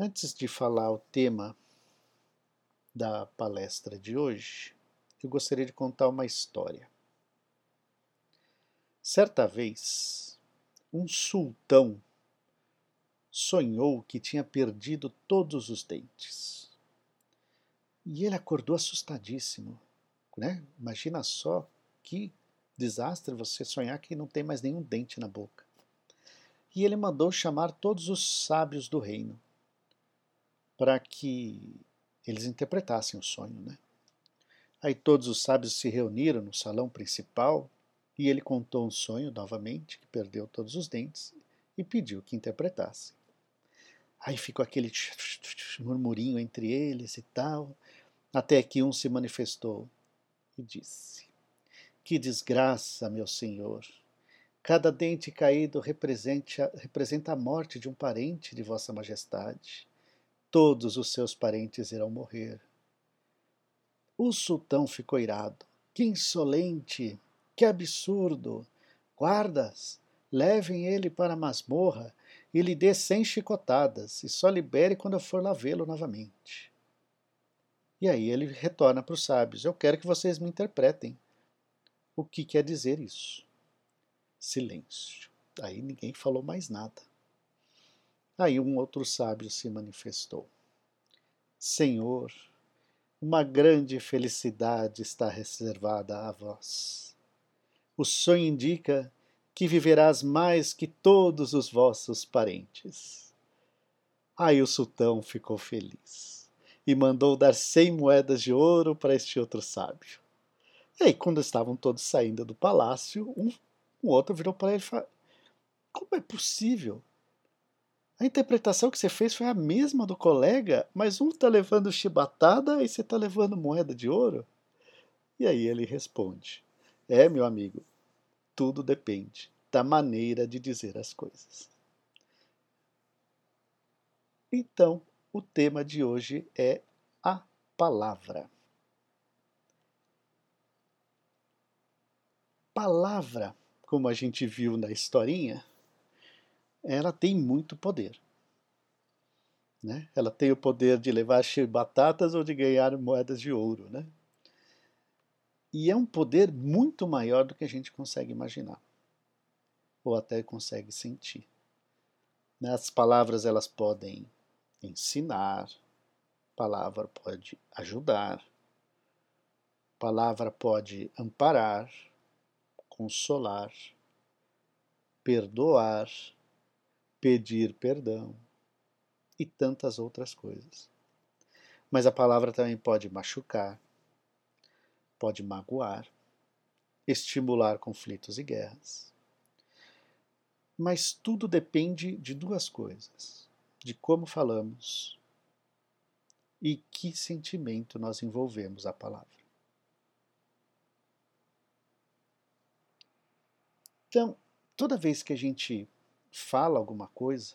Antes de falar o tema da palestra de hoje, eu gostaria de contar uma história. Certa vez, um sultão sonhou que tinha perdido todos os dentes. E ele acordou assustadíssimo. Né? Imagina só que desastre você sonhar que não tem mais nenhum dente na boca. E ele mandou chamar todos os sábios do reino para que eles interpretassem o sonho. Né? Aí todos os sábios se reuniram no salão principal e ele contou um sonho novamente, que perdeu todos os dentes, e pediu que interpretasse. Aí ficou aquele murmurinho entre eles e tal, até que um se manifestou e disse: Que desgraça, meu senhor! Cada dente caído representa, representa a morte de um parente de Vossa Majestade. Todos os seus parentes irão morrer. O sultão ficou irado. Que insolente! Que absurdo! Guardas, levem ele para a masmorra e lhe dê cem chicotadas, e só libere quando eu for lá vê-lo novamente. E aí ele retorna para os sábios: Eu quero que vocês me interpretem. O que quer dizer isso? Silêncio. Aí ninguém falou mais nada. Aí um outro sábio se manifestou: Senhor, uma grande felicidade está reservada a vós. O sonho indica que viverás mais que todos os vossos parentes. Aí o sultão ficou feliz e mandou dar cem moedas de ouro para este outro sábio. E aí, quando estavam todos saindo do palácio, um, um outro virou para ele e falou: Como é possível? A interpretação que você fez foi a mesma do colega, mas um está levando chibatada e você está levando moeda de ouro? E aí ele responde: É, meu amigo, tudo depende da maneira de dizer as coisas. Então, o tema de hoje é a palavra. Palavra, como a gente viu na historinha, ela tem muito poder. Né? Ela tem o poder de levar batatas ou de ganhar moedas de ouro. Né? E é um poder muito maior do que a gente consegue imaginar, ou até consegue sentir. As palavras elas podem ensinar, palavra pode ajudar, palavra pode amparar, consolar, perdoar, pedir perdão e tantas outras coisas. Mas a palavra também pode machucar, pode magoar, estimular conflitos e guerras. Mas tudo depende de duas coisas: de como falamos e que sentimento nós envolvemos a palavra. Então, toda vez que a gente fala alguma coisa,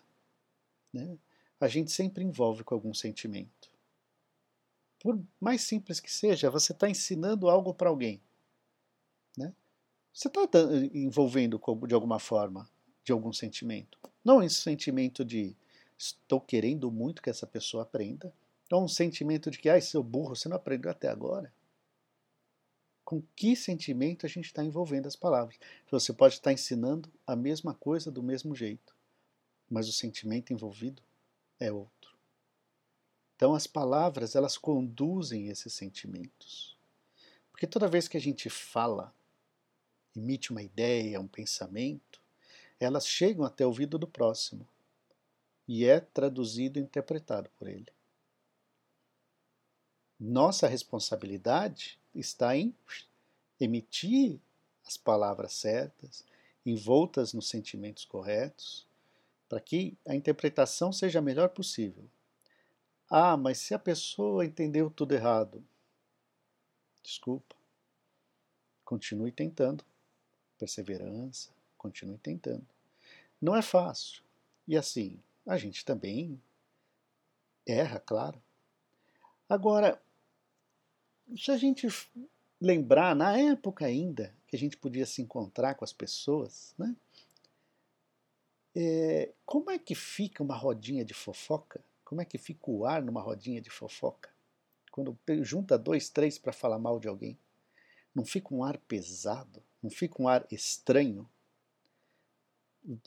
né, a gente sempre envolve com algum sentimento por mais simples que seja, você está ensinando algo para alguém. Né? Você está envolvendo de alguma forma, de algum sentimento. Não esse sentimento de estou querendo muito que essa pessoa aprenda, ou um sentimento de que, ai, seu burro, você não aprendeu até agora. Com que sentimento a gente está envolvendo as palavras? Você pode estar ensinando a mesma coisa do mesmo jeito, mas o sentimento envolvido é outro. Então as palavras, elas conduzem esses sentimentos. Porque toda vez que a gente fala, emite uma ideia, um pensamento, elas chegam até o ouvido do próximo e é traduzido e interpretado por ele. Nossa responsabilidade está em emitir as palavras certas, envoltas nos sentimentos corretos, para que a interpretação seja a melhor possível. Ah, mas se a pessoa entendeu tudo errado. Desculpa. Continue tentando. Perseverança, continue tentando. Não é fácil. E assim, a gente também erra, claro. Agora, se a gente lembrar, na época ainda, que a gente podia se encontrar com as pessoas, né? É, como é que fica uma rodinha de fofoca? como é que fica o ar numa rodinha de fofoca? Quando junta dois, três para falar mal de alguém. Não fica um ar pesado? Não fica um ar estranho?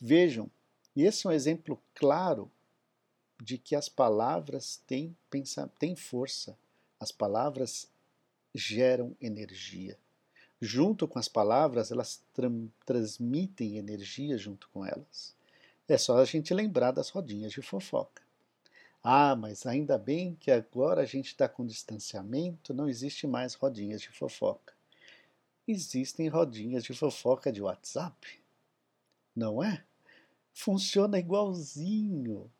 Vejam, esse é um exemplo claro de que as palavras têm, têm força, as palavras geram energia. Junto com as palavras, elas tra transmitem energia junto com elas. É só a gente lembrar das rodinhas de fofoca. Ah, mas ainda bem que agora a gente está com distanciamento, não existe mais rodinhas de fofoca. Existem rodinhas de fofoca de WhatsApp, não é? Funciona igualzinho.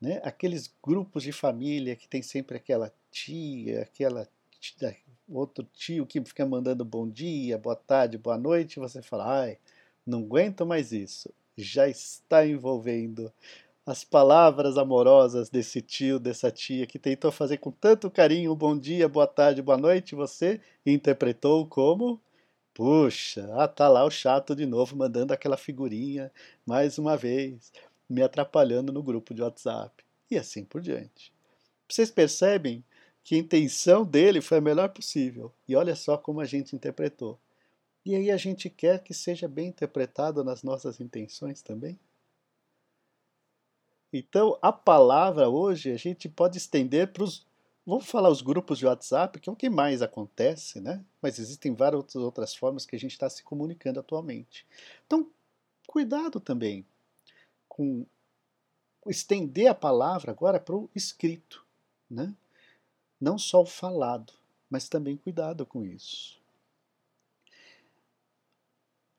Né? Aqueles grupos de família que tem sempre aquela tia, aquela tia, outro tio que fica mandando bom dia, boa tarde, boa noite, você fala, ai, não aguento mais isso. Já está envolvendo as palavras amorosas desse tio, dessa tia que tentou fazer com tanto carinho bom dia, boa tarde, boa noite, você interpretou como puxa, ah, tá lá o chato de novo mandando aquela figurinha mais uma vez, me atrapalhando no grupo de WhatsApp e assim por diante. Vocês percebem que a intenção dele foi a melhor possível e olha só como a gente interpretou. E aí a gente quer que seja bem interpretado nas nossas intenções também? Então, a palavra hoje a gente pode estender para os. Vamos falar os grupos de WhatsApp, que é o que mais acontece, né? Mas existem várias outras formas que a gente está se comunicando atualmente. Então, cuidado também com estender a palavra agora para o escrito, né? Não só o falado, mas também cuidado com isso.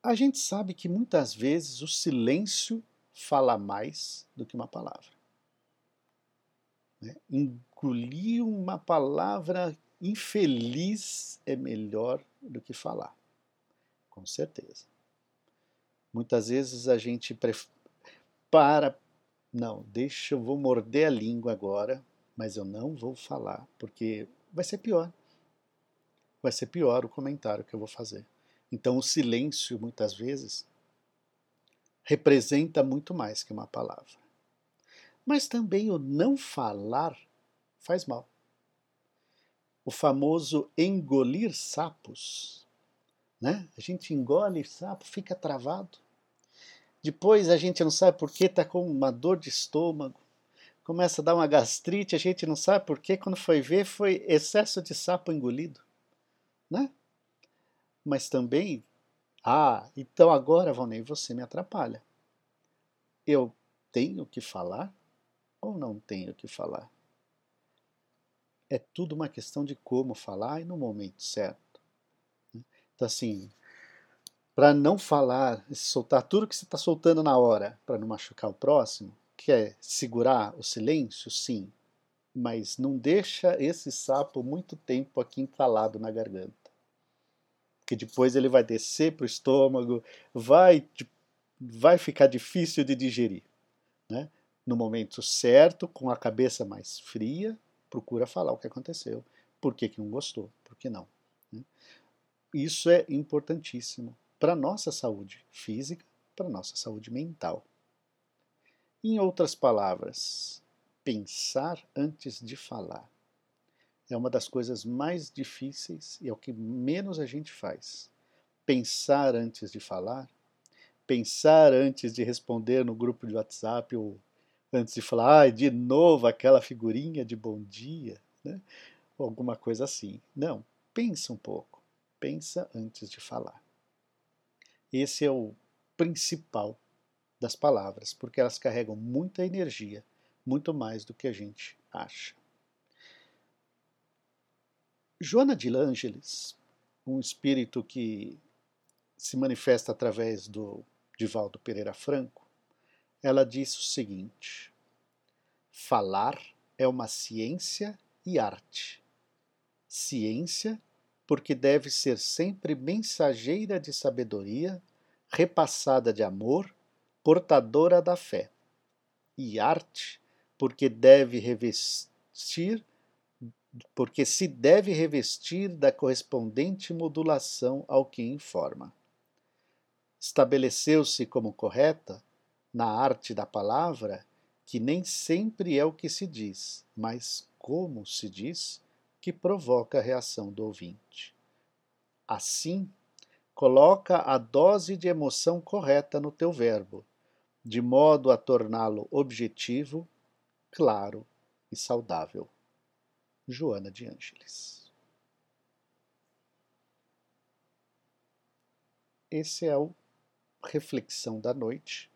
A gente sabe que muitas vezes o silêncio fala mais do que uma palavra. Né? Engolir uma palavra infeliz é melhor do que falar, com certeza. Muitas vezes a gente para, não, deixa eu vou morder a língua agora, mas eu não vou falar, porque vai ser pior. Vai ser pior o comentário que eu vou fazer. Então o silêncio, muitas vezes, representa muito mais que uma palavra. Mas também o não falar faz mal. O famoso engolir sapos. Né? A gente engole sapo, fica travado. Depois a gente não sabe por que está com uma dor de estômago. Começa a dar uma gastrite, a gente não sabe por que, quando foi ver, foi excesso de sapo engolido. Né? Mas também ah, então agora, Valnei, você me atrapalha. Eu tenho que falar ou não tenho que falar? É tudo uma questão de como falar e no momento certo. Né? Então, assim, para não falar, soltar tudo que você está soltando na hora, para não machucar o próximo, quer segurar o silêncio? Sim. Mas não deixa esse sapo muito tempo aqui entalado na garganta que depois ele vai descer para o estômago, vai, vai ficar difícil de digerir. Né? No momento certo, com a cabeça mais fria, procura falar o que aconteceu, por que, que não gostou, por que não. Né? Isso é importantíssimo para a nossa saúde física, para a nossa saúde mental. Em outras palavras, pensar antes de falar é uma das coisas mais difíceis e é o que menos a gente faz. Pensar antes de falar, pensar antes de responder no grupo de WhatsApp ou antes de falar, ah, de novo aquela figurinha de bom dia, né? ou alguma coisa assim. Não, pensa um pouco, pensa antes de falar. Esse é o principal das palavras, porque elas carregam muita energia, muito mais do que a gente acha. Joana de Ângeles, um espírito que se manifesta através do Divaldo Pereira Franco, ela diz o seguinte: falar é uma ciência e arte. Ciência, porque deve ser sempre mensageira de sabedoria, repassada de amor, portadora da fé. E arte, porque deve revestir porque se deve revestir da correspondente modulação ao que informa. Estabeleceu-se como correta, na arte da palavra, que nem sempre é o que se diz, mas como se diz, que provoca a reação do ouvinte. Assim, coloca a dose de emoção correta no teu verbo, de modo a torná-lo objetivo, claro e saudável. Joana de Ângeles. Esse é o reflexão da noite